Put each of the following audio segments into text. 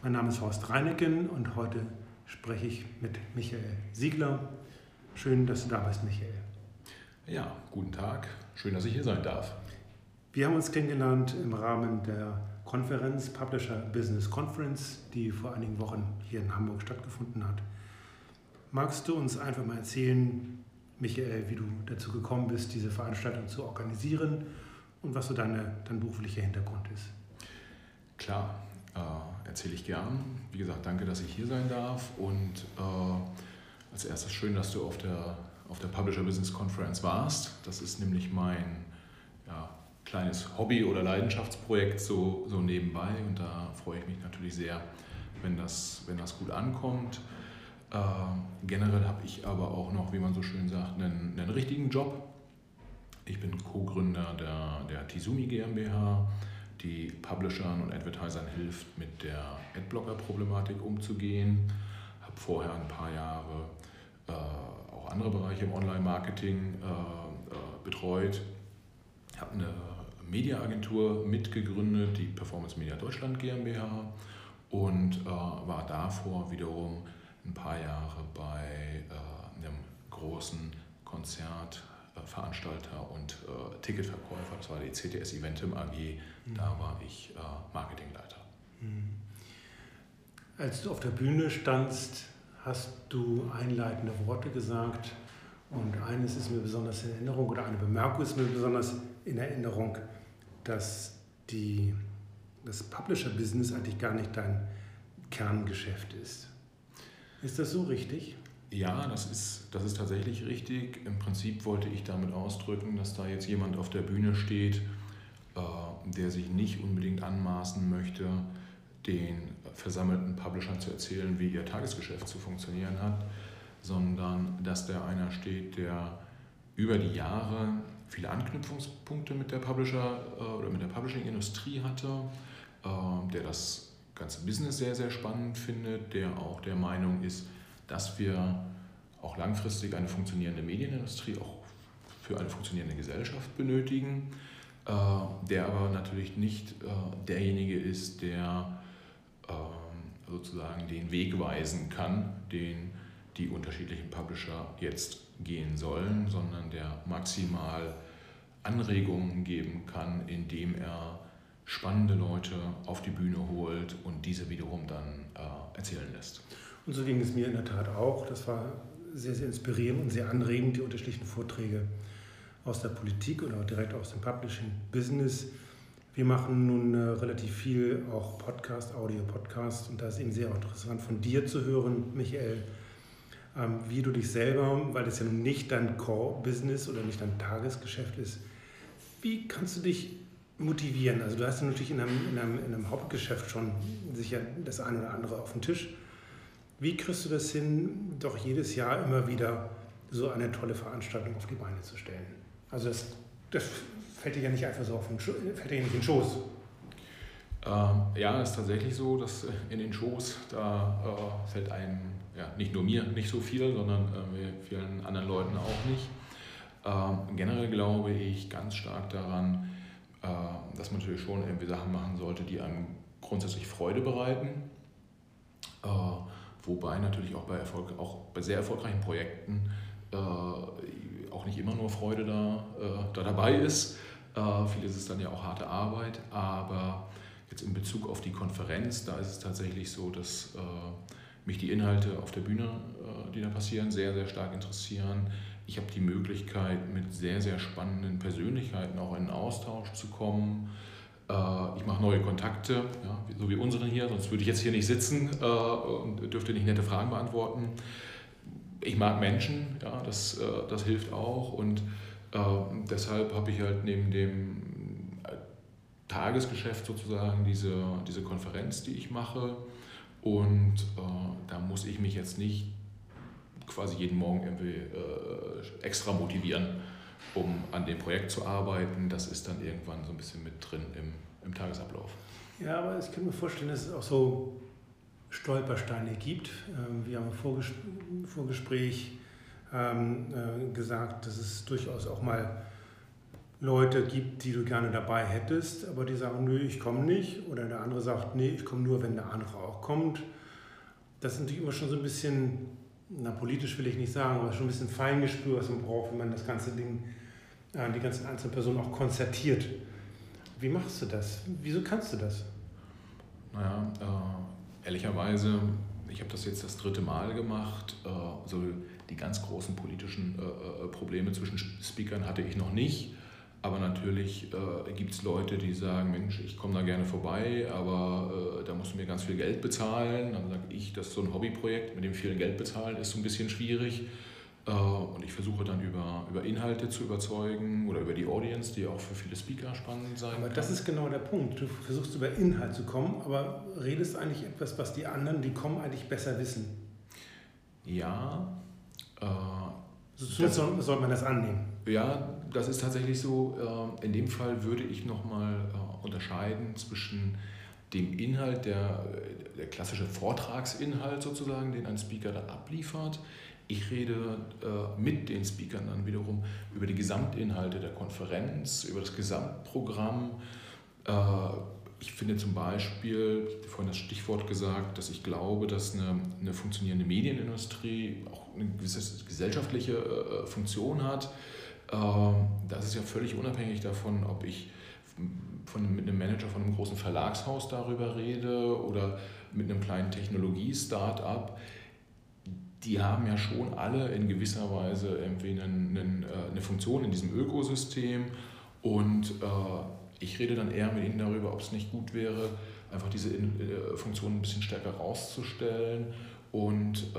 Mein Name ist Horst Reineken und heute spreche ich mit Michael Siegler. Schön, dass du da bist, Michael. Ja, guten Tag. Schön, dass ich hier sein darf. Wir haben uns kennengelernt im Rahmen der Konferenz Publisher Business Conference, die vor einigen Wochen hier in Hamburg stattgefunden hat. Magst du uns einfach mal erzählen, Michael, wie du dazu gekommen bist, diese Veranstaltung zu organisieren und was so deine, dein beruflicher Hintergrund ist? Klar, äh, erzähle ich gern. Wie gesagt, danke, dass ich hier sein darf. Und äh, als erstes schön, dass du auf der, auf der Publisher Business Conference warst. Das ist nämlich mein ja, kleines Hobby- oder Leidenschaftsprojekt so, so nebenbei. Und da freue ich mich natürlich sehr, wenn das, wenn das gut ankommt. Äh, generell habe ich aber auch noch, wie man so schön sagt, einen, einen richtigen Job. Ich bin Co-Gründer der, der Tizumi GmbH die Publishern und Advertisern hilft, mit der Adblocker-Problematik umzugehen. Habe vorher ein paar Jahre äh, auch andere Bereiche im Online-Marketing äh, äh, betreut. Habe eine Mediaagentur mitgegründet, die Performance Media Deutschland GmbH und äh, war davor wiederum ein paar Jahre bei äh, einem großen Konzert Veranstalter und äh, Ticketverkäufer, das war die CTS Eventim AG, mhm. da war ich äh, Marketingleiter. Mhm. Als du auf der Bühne standst, hast du einleitende Worte gesagt und eines ist mir besonders in Erinnerung oder eine Bemerkung ist mir besonders in Erinnerung, dass die, das Publisher-Business eigentlich gar nicht dein Kerngeschäft ist. Ist das so richtig? Ja, das ist, das ist tatsächlich richtig. Im Prinzip wollte ich damit ausdrücken, dass da jetzt jemand auf der Bühne steht, äh, der sich nicht unbedingt anmaßen möchte, den versammelten Publishern zu erzählen, wie ihr Tagesgeschäft zu funktionieren hat, sondern dass der einer steht, der über die Jahre viele Anknüpfungspunkte mit der Publisher äh, oder mit der Publishing-Industrie hatte, äh, der das ganze Business sehr, sehr spannend findet, der auch der Meinung ist, dass wir auch langfristig eine funktionierende Medienindustrie auch für eine funktionierende Gesellschaft benötigen, äh, der aber natürlich nicht äh, derjenige ist, der ähm, sozusagen den Weg weisen kann, den die unterschiedlichen Publisher jetzt gehen sollen, sondern der maximal Anregungen geben kann, indem er spannende Leute auf die Bühne holt und diese wiederum dann äh, erzählen lässt. Und so ging es mir in der Tat auch. Das war sehr, sehr inspirierend und sehr anregend, die unterschiedlichen Vorträge aus der Politik oder direkt aus dem Publishing-Business. Wir machen nun äh, relativ viel auch Podcast, Audio-Podcast und da ist eben sehr interessant von dir zu hören, Michael, ähm, wie du dich selber, weil das ja nun nicht dein Core-Business oder nicht dein Tagesgeschäft ist, wie kannst du dich motivieren? Also du hast ja natürlich in einem, in einem, in einem Hauptgeschäft schon sicher das eine oder andere auf dem Tisch wie kriegst du das hin, doch jedes Jahr immer wieder so eine tolle Veranstaltung auf die Beine zu stellen? Also das, das fällt dir ja nicht einfach so auf den, fällt dir nicht in den Schoß. Ähm, ja, ist tatsächlich so, dass in den Shows, da äh, fällt einem, ja, nicht nur mir nicht so viel, sondern äh, vielen anderen Leuten auch nicht. Ähm, generell glaube ich ganz stark daran, äh, dass man natürlich schon irgendwie Sachen machen sollte, die einem grundsätzlich Freude bereiten. Äh, Wobei natürlich auch bei, Erfolg, auch bei sehr erfolgreichen Projekten äh, auch nicht immer nur Freude da, äh, da dabei ist. Äh, vieles ist dann ja auch harte Arbeit, aber jetzt in Bezug auf die Konferenz, da ist es tatsächlich so, dass äh, mich die Inhalte auf der Bühne, äh, die da passieren, sehr, sehr stark interessieren. Ich habe die Möglichkeit, mit sehr, sehr spannenden Persönlichkeiten auch in Austausch zu kommen. Äh, ich mache neue Kontakte, ja, so wie unseren hier, sonst würde ich jetzt hier nicht sitzen äh, und dürfte nicht nette Fragen beantworten. Ich mag Menschen, ja, das, äh, das hilft auch und deshalb habe ich halt neben dem Tagesgeschäft sozusagen diese, diese Konferenz, die ich mache. Und äh, da muss ich mich jetzt nicht quasi jeden Morgen irgendwie äh, extra motivieren, um an dem Projekt zu arbeiten. Das ist dann irgendwann so ein bisschen mit drin im, im Tagesablauf. Ja, aber ich kann mir vorstellen, dass es auch so Stolpersteine gibt. Ähm, wir haben im Vorgespräch ähm, äh, gesagt, dass es durchaus auch mal Leute gibt, die du gerne dabei hättest, aber die sagen, nö, ich komme nicht. Oder der andere sagt, nee, ich komme nur, wenn der andere auch kommt. Das ist natürlich immer schon so ein bisschen, na politisch will ich nicht sagen, aber schon ein bisschen Feingespür, was man braucht, wenn man das ganze Ding, äh, die ganzen einzelnen Personen auch konzertiert. Wie machst du das? Wieso kannst du das? Naja, äh, ehrlicherweise, ich habe das jetzt das dritte Mal gemacht. Äh, so die ganz großen politischen äh, äh Probleme zwischen Speakern hatte ich noch nicht. Aber natürlich äh, gibt es Leute, die sagen, Mensch, ich komme da gerne vorbei, aber äh, da musst du mir ganz viel Geld bezahlen. Dann sage ich, das ist so ein Hobbyprojekt, mit dem viel Geld bezahlen ist so ein bisschen schwierig. Äh, und ich versuche dann über, über Inhalte zu überzeugen oder über die Audience, die auch für viele Speaker spannend sein Aber kann. das ist genau der Punkt. Du versuchst über Inhalt zu kommen, aber redest eigentlich etwas, was die anderen, die kommen, eigentlich besser wissen. Ja. Äh, so, soll, soll man das annehmen? Ja, das ist tatsächlich so. Äh, in dem Fall würde ich nochmal äh, unterscheiden zwischen dem Inhalt, der, der klassische Vortragsinhalt sozusagen, den ein Speaker da abliefert. Ich rede äh, mit den Speakern dann wiederum über die Gesamtinhalte der Konferenz, über das Gesamtprogramm. ich finde zum Beispiel, vorhin das Stichwort gesagt, dass ich glaube, dass eine, eine funktionierende Medienindustrie auch eine gewisse gesellschaftliche Funktion hat ähm, das ist ja völlig unabhängig davon, ob ich von, mit einem Manager von einem großen Verlagshaus darüber rede oder mit einem kleinen Technologie-Startup. Die haben ja schon alle in gewisser Weise irgendwie einen, äh, eine Funktion in diesem Ökosystem. Und äh, ich rede dann eher mit ihnen darüber, ob es nicht gut wäre, einfach diese äh, Funktion ein bisschen stärker rauszustellen und,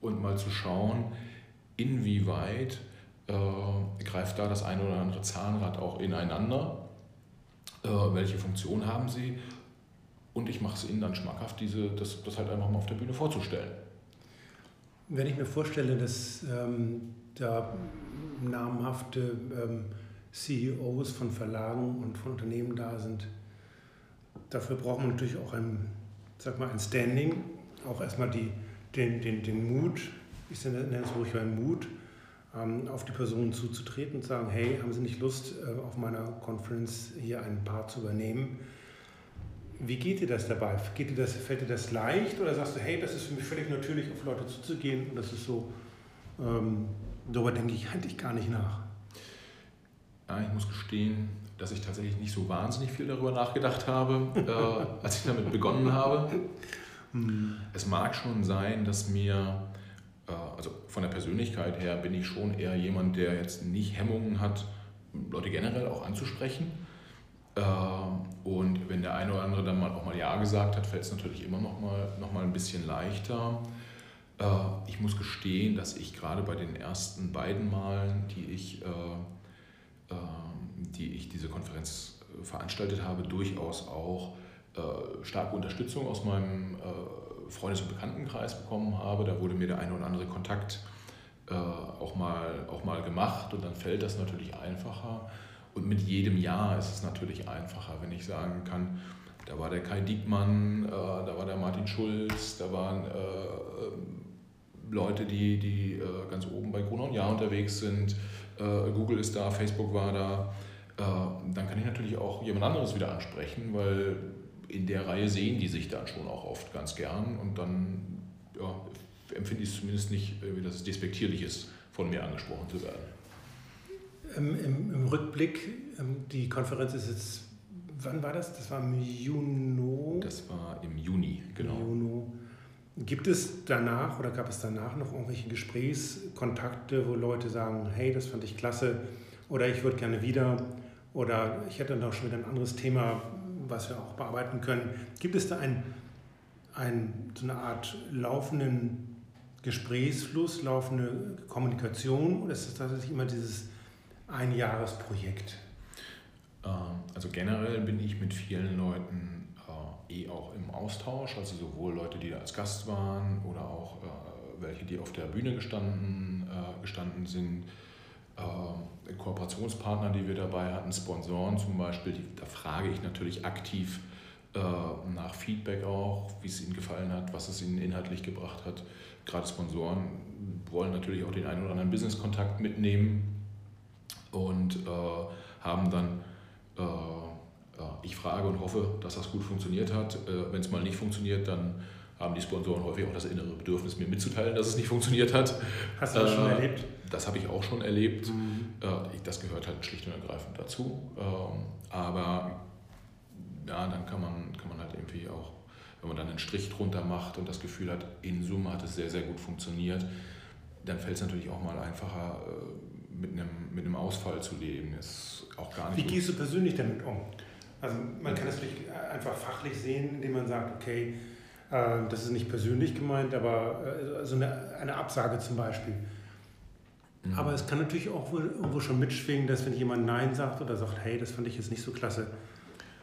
und mal zu schauen, inwieweit äh, greift da das eine oder andere Zahnrad auch ineinander, äh, welche Funktion haben sie und ich mache es ihnen dann schmackhaft, diese, das, das halt einfach mal auf der Bühne vorzustellen. Wenn ich mir vorstelle, dass ähm, da namhafte ähm, CEOs von Verlagen und von Unternehmen da sind, dafür braucht man natürlich auch ein, sag mal, ein Standing, auch erstmal die, den, den, den Mut, ich nenne es ruhig mal Mut, ähm, auf die Personen zuzutreten und sagen, hey, haben Sie nicht Lust, äh, auf meiner Conference hier einen Part zu übernehmen? Wie geht dir das dabei? Geht dir das, fällt dir das leicht oder sagst du, hey, das ist für mich völlig natürlich, auf Leute zuzugehen und das ist so, ähm, darüber denke ich eigentlich gar nicht nach? Ja, ich muss gestehen, dass ich tatsächlich nicht so wahnsinnig viel darüber nachgedacht habe, äh, als ich damit begonnen habe. Hm. Es mag schon sein, dass mir äh, also von der Persönlichkeit her bin ich schon eher jemand, der jetzt nicht Hemmungen hat, Leute generell auch anzusprechen. Äh, und wenn der eine oder andere dann mal auch mal Ja gesagt hat, fällt es natürlich immer noch mal, noch mal ein bisschen leichter. Äh, ich muss gestehen, dass ich gerade bei den ersten beiden Malen, die ich, die ich diese Konferenz veranstaltet habe, durchaus auch starke Unterstützung aus meinem Freundes- und Bekanntenkreis bekommen habe. Da wurde mir der eine oder andere Kontakt äh, auch, mal, auch mal gemacht und dann fällt das natürlich einfacher. Und mit jedem Jahr ist es natürlich einfacher, wenn ich sagen kann, da war der Kai Diekmann, äh, da war der Martin Schulz, da waren äh, Leute, die, die äh, ganz oben bei Gruner und Jahr unterwegs sind. Äh, Google ist da, Facebook war da. Äh, dann kann ich natürlich auch jemand anderes wieder ansprechen, weil in der Reihe sehen die sich dann schon auch oft ganz gern und dann ja, empfinde ich es zumindest nicht, dass es despektierlich ist, von mir angesprochen zu werden. Im, im, im Rückblick, ähm, die Konferenz ist jetzt, wann war das? Das war im Juni. Das war im Juni, genau. Juni. Gibt es danach oder gab es danach noch irgendwelche Gesprächskontakte, wo Leute sagen, hey, das fand ich klasse oder ich würde gerne wieder oder ich hätte noch schon wieder ein anderes Thema, was wir auch bearbeiten können. Gibt es da ein, ein, so eine Art laufenden Gesprächsfluss, laufende Kommunikation oder ist das tatsächlich immer dieses Einjahresprojekt? Ähm, also generell bin ich mit vielen Leuten äh, eh auch im Austausch, also sowohl Leute, die da als Gast waren oder auch äh, welche, die auf der Bühne gestanden, äh, gestanden sind äh, Kooperationspartner, die wir dabei hatten, Sponsoren zum Beispiel, die, da frage ich natürlich aktiv äh, nach Feedback auch, wie es ihnen gefallen hat, was es ihnen inhaltlich gebracht hat. Gerade Sponsoren wollen natürlich auch den einen oder anderen Business-Kontakt mitnehmen. Und äh, haben dann, äh, ich frage und hoffe, dass das gut funktioniert hat. Äh, Wenn es mal nicht funktioniert, dann haben die Sponsoren häufig auch das innere Bedürfnis, mir mitzuteilen, dass es nicht funktioniert hat. Hast du das schon äh, erlebt? Das habe ich auch schon erlebt. Mhm. Äh, das gehört halt schlicht und ergreifend dazu. Ähm, aber ja, dann kann man, kann man halt irgendwie auch, wenn man dann einen Strich drunter macht und das Gefühl hat, in Summe hat es sehr, sehr gut funktioniert, dann fällt es natürlich auch mal einfacher, äh, mit einem, mit einem Ausfall zu leben. Ist auch gar nicht Wie gehst du persönlich damit um? Also man kann es natürlich einfach fachlich sehen, indem man sagt, okay, äh, das ist nicht persönlich gemeint, aber äh, so eine, eine Absage zum Beispiel. Mhm. Aber es kann natürlich auch irgendwo schon mitschwingen, dass wenn jemand Nein sagt oder sagt, hey, das fand ich jetzt nicht so klasse,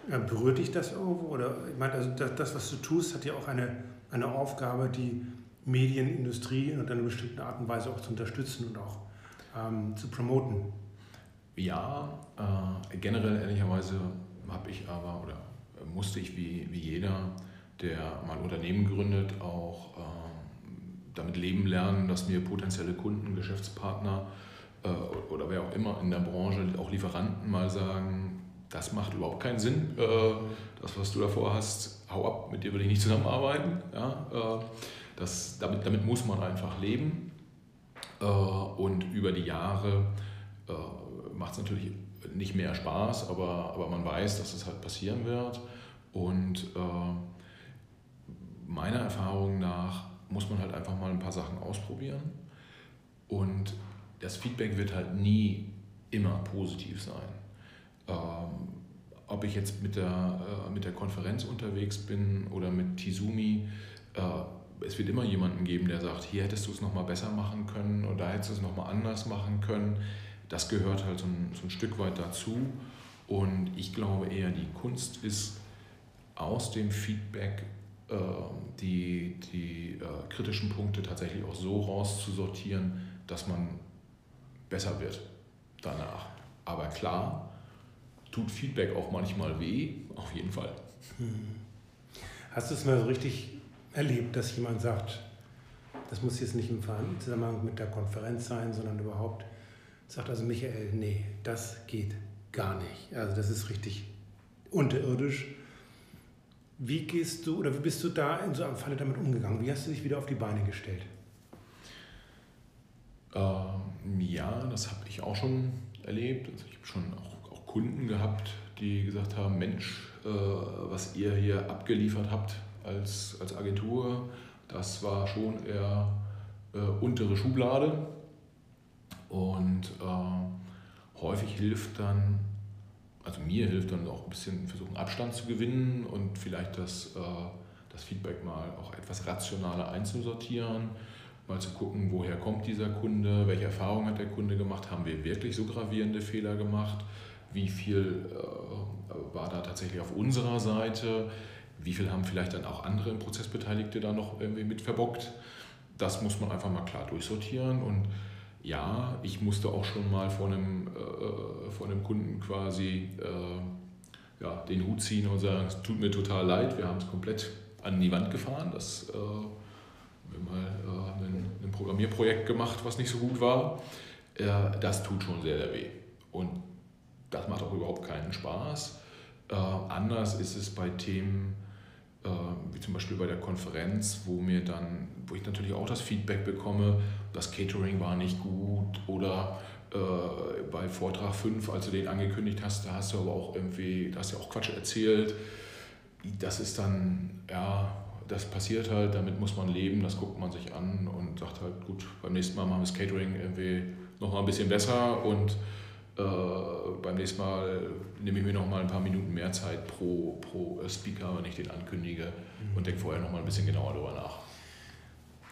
berührt dich das irgendwo? Oder ich meine, also das, das, was du tust, hat ja auch eine, eine Aufgabe, die Medienindustrie in einer bestimmten Art und Weise auch zu unterstützen und auch ähm, zu promoten. Ja, äh, generell ehrlicherweise habe ich aber oder musste ich wie, wie jeder, der mal Unternehmen gründet, auch äh, damit leben lernen, dass mir potenzielle Kunden, Geschäftspartner äh, oder wer auch immer in der Branche, auch Lieferanten mal sagen, das macht überhaupt keinen Sinn, äh, das, was du davor hast, hau ab, mit dir will ich nicht zusammenarbeiten. Ja? Äh, das, damit, damit muss man einfach leben. Äh, und über die Jahre macht es natürlich nicht mehr Spaß, aber, aber man weiß, dass es halt passieren wird. Und meiner Erfahrung nach muss man halt einfach mal ein paar Sachen ausprobieren. Und das Feedback wird halt nie immer positiv sein. Ähm, ob ich jetzt mit der, äh, mit der Konferenz unterwegs bin oder mit Tizumi, äh, es wird immer jemanden geben, der sagt, hier hättest du es nochmal besser machen können oder da hättest du es nochmal anders machen können. Das gehört halt so ein, so ein Stück weit dazu. Und ich glaube eher, die Kunst ist aus dem Feedback äh, die, die äh, kritischen Punkte tatsächlich auch so rauszusortieren, dass man besser wird danach. Aber klar, tut Feedback auch manchmal weh, auf jeden Fall. Hm. Hast du es mal so richtig erlebt, dass jemand sagt, das muss jetzt nicht im Zusammenhang mit der Konferenz sein, sondern überhaupt sagt also Michael, nee, das geht gar nicht. Also das ist richtig unterirdisch. Wie gehst du oder wie bist du da in so einem Falle damit umgegangen? Wie hast du dich wieder auf die Beine gestellt? Ähm, ja, das habe ich auch schon erlebt. Also ich habe schon auch Kunden gehabt, die gesagt haben, Mensch, äh, was ihr hier abgeliefert habt als, als Agentur, das war schon eher äh, untere Schublade. Und äh, häufig hilft dann, also mir hilft dann auch ein bisschen versuchen, Abstand zu gewinnen und vielleicht das, äh, das Feedback mal auch etwas rationaler einzusortieren, mal zu gucken, woher kommt dieser Kunde, welche Erfahrungen hat der Kunde gemacht, haben wir wirklich so gravierende Fehler gemacht? Wie viel äh, war da tatsächlich auf unserer Seite, wie viel haben vielleicht dann auch andere Prozessbeteiligte da noch irgendwie mit verbockt. Das muss man einfach mal klar durchsortieren und ja, ich musste auch schon mal vor einem, äh, vor einem Kunden quasi äh, ja, den Hut ziehen und sagen, es tut mir total leid, wir haben es komplett an die Wand gefahren. Das äh, wir mal äh, ein, ein, Programmierprojekt gemacht, was nicht so gut war. Äh, das tut schon sehr, sehr weh. Und das macht auch überhaupt keinen Spaß. Äh, anders ist es bei Themen äh, wie zum Beispiel bei der Konferenz, wo mir dann, wo ich natürlich auch das Feedback bekomme, das Catering war nicht gut oder äh, bei Vortrag 5, als du den angekündigt hast, da hast du aber auch irgendwie, da hast du auch Quatsch erzählt. Das ist dann, ja, das passiert halt, damit muss man leben, das guckt man sich an und sagt halt, gut, beim nächsten Mal machen wir das Catering irgendwie nochmal ein bisschen besser und äh, beim nächsten Mal nehme ich mir noch mal ein paar Minuten mehr Zeit pro, pro Speaker, wenn ich den ankündige mhm. und denke vorher noch mal ein bisschen genauer darüber nach.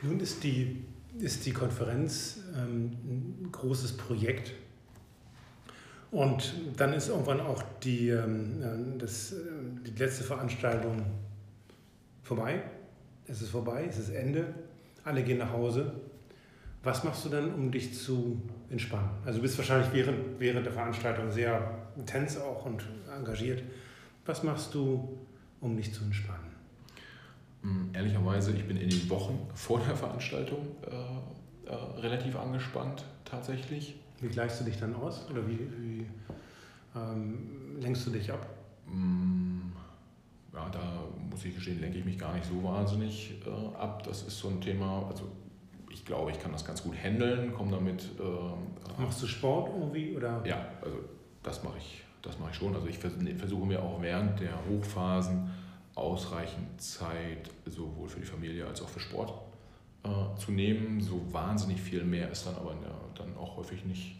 Nun ist die, ist die Konferenz ähm, ein großes Projekt. Und dann ist irgendwann auch die, ähm, äh, das, äh, die letzte Veranstaltung vorbei. Es ist vorbei, es ist Ende. Alle gehen nach Hause. Was machst du dann, um dich zu entspannen? Also du bist wahrscheinlich während, während der Veranstaltung sehr intens auch und engagiert. Was machst du, um dich zu entspannen? Hm, ehrlicherweise, ich bin in den Wochen vor der Veranstaltung äh, äh, relativ angespannt tatsächlich. Wie gleichst du dich dann aus oder wie, wie ähm, lenkst du dich ab? Mm, ja, da muss ich gestehen, lenke ich mich gar nicht so wahnsinnig äh, ab. Das ist so ein Thema, also ich glaube, ich kann das ganz gut handeln, komme damit. Äh, Machst du Sport irgendwie? Oder? Ja, also das mache ich, das mache ich schon. Also ich versuche mir auch während der Hochphasen ausreichend Zeit sowohl für die Familie als auch für Sport äh, zu nehmen. So wahnsinnig viel mehr ist dann aber ja, dann auch häufig nicht.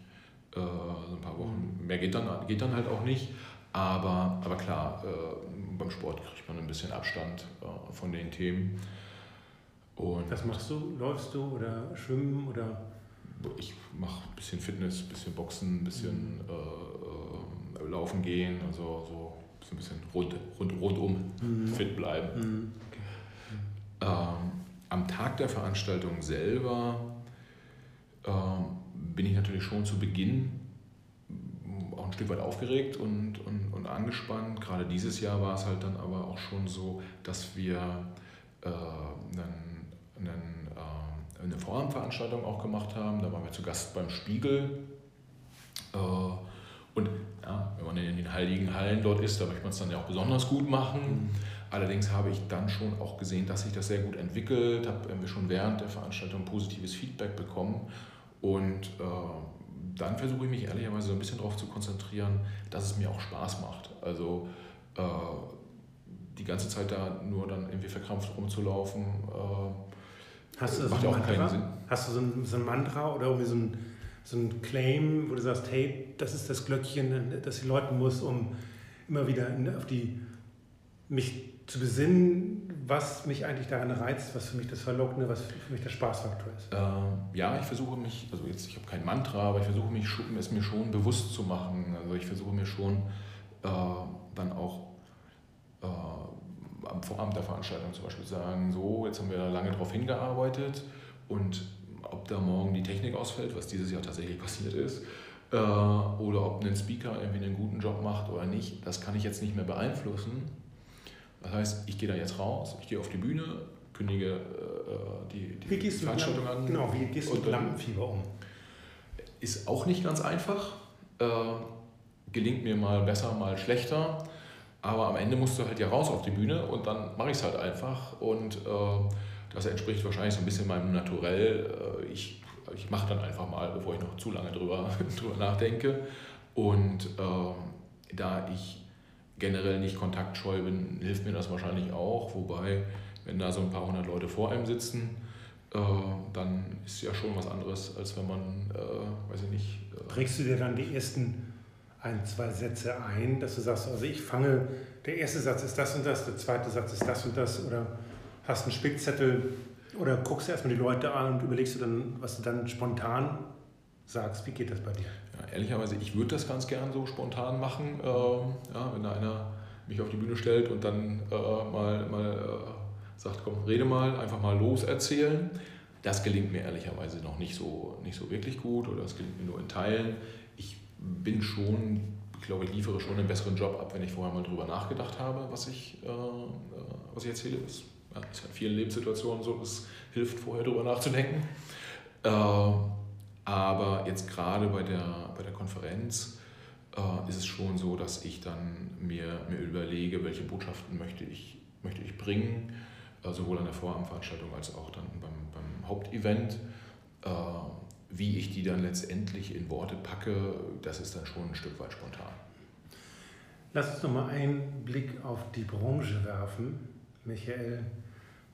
Äh, so ein paar Wochen mehr geht dann, geht dann halt auch nicht. Aber, aber klar, äh, beim Sport kriegt man ein bisschen Abstand äh, von den Themen. Und Was machst du? Läufst du oder schwimmen oder? Ich mache ein bisschen Fitness, ein bisschen Boxen, ein bisschen mhm. äh, äh, Laufen gehen, also so ein bisschen rund, rund, rundum mhm. fit bleiben. Mhm. Ähm, am Tag der Veranstaltung selber ähm, bin ich natürlich schon zu Beginn auch ein Stück weit aufgeregt und, und, und angespannt. Gerade dieses Jahr war es halt dann aber auch schon so, dass wir äh, einen einen, äh, eine Vorabendveranstaltung auch gemacht haben. Da waren wir zu Gast beim Spiegel. Äh, und ja, wenn man in den heiligen Hallen dort ist, da möchte man es dann ja auch besonders gut machen. Mhm. Allerdings habe ich dann schon auch gesehen, dass sich das sehr gut entwickelt, habe wir schon während der Veranstaltung positives Feedback bekommen. Und äh, dann versuche ich mich ehrlicherweise so ein bisschen darauf zu konzentrieren, dass es mir auch Spaß macht. Also äh, die ganze Zeit da nur dann irgendwie verkrampft rumzulaufen, äh, Hast du, so ein, Mantra? Hast du so ein, so ein Mantra oder irgendwie so ein, so ein Claim, wo du sagst, hey, das ist das Glöckchen, das ich läuten muss, um immer wieder auf die, mich zu besinnen, was mich eigentlich daran reizt, was für mich das Verlockende, was für mich der Spaßfaktor ist? Ähm, ja, ich versuche mich, also jetzt, ich habe kein Mantra, aber ich versuche mich, es mir schon bewusst zu machen. Also ich versuche mir schon äh, dann auch am Vorabend der Veranstaltung zum Beispiel sagen, so, jetzt haben wir lange darauf hingearbeitet und ob da morgen die Technik ausfällt, was dieses Jahr tatsächlich passiert ist, äh, oder ob ein Speaker irgendwie einen guten Job macht oder nicht, das kann ich jetzt nicht mehr beeinflussen. Das heißt, ich gehe da jetzt raus, ich gehe auf die Bühne, kündige äh, die, die, die Veranstaltung an. Genau, wie gehst du mit Lampenfieber um? Ist auch nicht ganz einfach. Äh, gelingt mir mal besser, mal schlechter. Aber am Ende musst du halt ja raus auf die Bühne und dann mache ich es halt einfach. Und äh, das entspricht wahrscheinlich so ein bisschen meinem Naturell. Äh, ich ich mache dann einfach mal, bevor ich noch zu lange drüber, drüber nachdenke. Und äh, da ich generell nicht kontaktscheu bin, hilft mir das wahrscheinlich auch. Wobei, wenn da so ein paar hundert Leute vor einem sitzen, äh, dann ist ja schon was anderes, als wenn man, äh, weiß ich nicht. Äh, Prägst du dir dann die ersten ein, zwei Sätze ein, dass du sagst, also ich fange, der erste Satz ist das und das, der zweite Satz ist das und das oder hast einen Spickzettel oder guckst erstmal die Leute an und überlegst du dann, was du dann spontan sagst. Wie geht das bei dir? Ja, ehrlicherweise, ich würde das ganz gern so spontan machen, äh, ja, wenn da einer mich auf die Bühne stellt und dann äh, mal, mal äh, sagt, komm, rede mal, einfach mal los erzählen. Das gelingt mir ehrlicherweise noch nicht so, nicht so wirklich gut oder das gelingt mir nur in Teilen bin schon, ich glaube, ich liefere schon einen besseren Job ab, wenn ich vorher mal drüber nachgedacht habe, was ich, äh, äh was ich erzähle. Das ist in vielen Lebenssituationen so, es hilft vorher drüber nachzudenken. Äh, aber jetzt gerade bei der, bei der Konferenz äh, ist es schon so, dass ich dann mir, mir überlege, welche Botschaften möchte ich, möchte ich bringen, äh, sowohl an der Vorabendveranstaltung als auch dann beim, beim Hauptevent. Wie ich die dann letztendlich in Worte packe, das ist dann schon ein Stück weit spontan. Lass uns noch mal einen Blick auf die Branche werfen. Michael,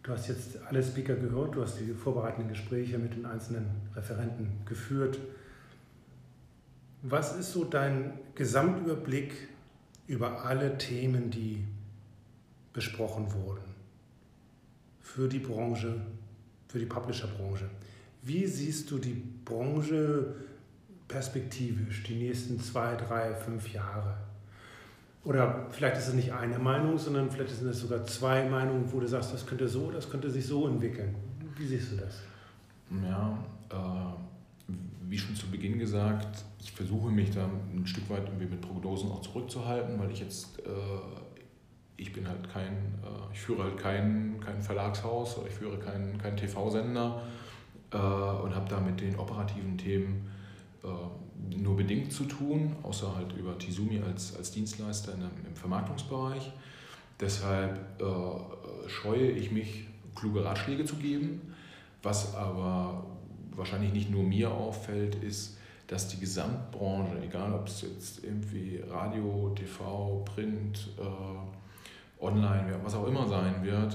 du hast jetzt alle Speaker gehört, du hast die vorbereitenden Gespräche mit den einzelnen Referenten geführt. Was ist so dein Gesamtüberblick über alle Themen, die besprochen wurden? Für die Branche, für die Publisher-Branche. Wie siehst du die Branche perspektivisch, die nächsten zwei, drei, fünf Jahre? Oder vielleicht ist es nicht eine Meinung, sondern vielleicht sind es sogar zwei Meinungen, wo du sagst, das könnte so, das könnte sich so entwickeln. Wie siehst du das? Ja, äh, wie schon zu Beginn gesagt, ich versuche mich da ein Stück weit irgendwie mit Prognosen auch zurückzuhalten, weil ich jetzt, äh, ich bin halt kein, äh, ich führe halt kein, kein Verlagshaus oder ich führe keinen kein TV-Sender äh, und habe da mit den operativen Themen äh, nur bedingt zu tun, außer halt über Tizumi als, als Dienstleister in, im Vermarktungsbereich. Deshalb äh, scheue ich mich, kluge Ratschläge zu geben. Was aber wahrscheinlich nicht nur mir auffällt, ist, dass die Gesamtbranche, egal ob es jetzt irgendwie Radio, TV, Print, äh, Online, was auch immer sein wird,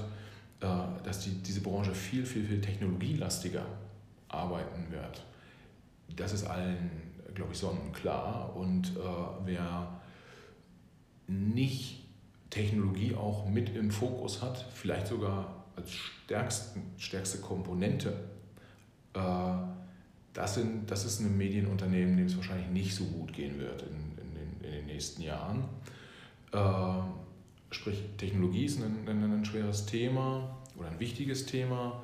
äh, dass die, diese Branche viel, viel, viel technologielastiger arbeiten wird. Das ist allen, glaube ich, sonnenklar. Und äh, wer nicht Technologie auch mit im Fokus hat, vielleicht sogar als stärksten, stärkste Komponente, äh, das, sind, das ist ein Medienunternehmen, dem es wahrscheinlich nicht so gut gehen wird in, in, den, in den nächsten Jahren. Äh, sprich, Technologie ist ein, ein, ein, schweres Thema oder ein wichtiges Thema.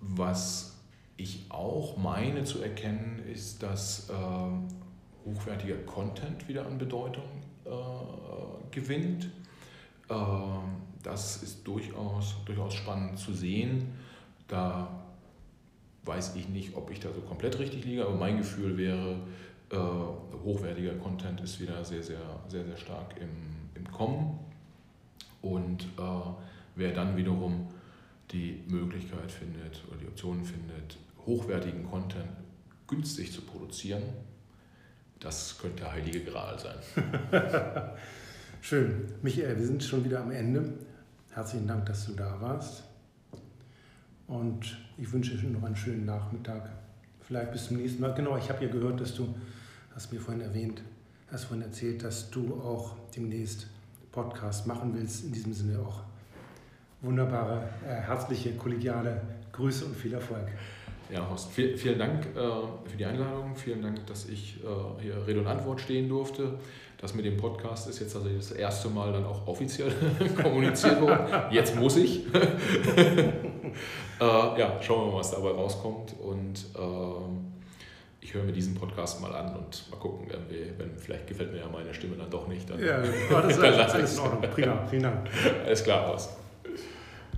Was ich auch meine zu erkennen, ist, dass äh, hochwertiger Content wieder an Bedeutung äh, gewinnt. Äh, das ist durchaus, durchaus spannend zu sehen. Da weiß ich nicht, ob ich da so komplett richtig liege, aber mein Gefühl wäre, äh, hochwertiger Content ist wieder sehr, sehr, sehr, sehr stark im, im Kommen. Und äh, wer dann wiederum die Möglichkeit findet oder die Optionen findet, hochwertigen Content günstig zu produzieren, das könnte der heilige Gral sein. Schön. Michael, wir sind schon wieder am Ende. Herzlichen Dank, dass du da warst. Und ich wünsche dir noch einen schönen Nachmittag. Vielleicht bis zum nächsten Mal. Genau, ich habe ja gehört, dass du, hast mir vorhin erwähnt, hast vorhin erzählt, dass du auch demnächst Podcast machen willst. In diesem Sinne auch wunderbare, äh, herzliche, kollegiale Grüße und viel Erfolg. Ja, Horst, viel, vielen Dank äh, für die Einladung. Vielen Dank, dass ich äh, hier Rede und Antwort stehen durfte. Das mit dem Podcast ist jetzt also das erste Mal dann auch offiziell kommuniziert worden. Jetzt muss ich. äh, ja, schauen wir mal, was dabei rauskommt. Und ähm, ich höre mir diesen Podcast mal an und mal gucken, wenn, vielleicht gefällt mir ja meine Stimme dann doch nicht. Dann, ja, das ist alles in Ordnung. Prima, vielen Dank. Alles klar, Horst.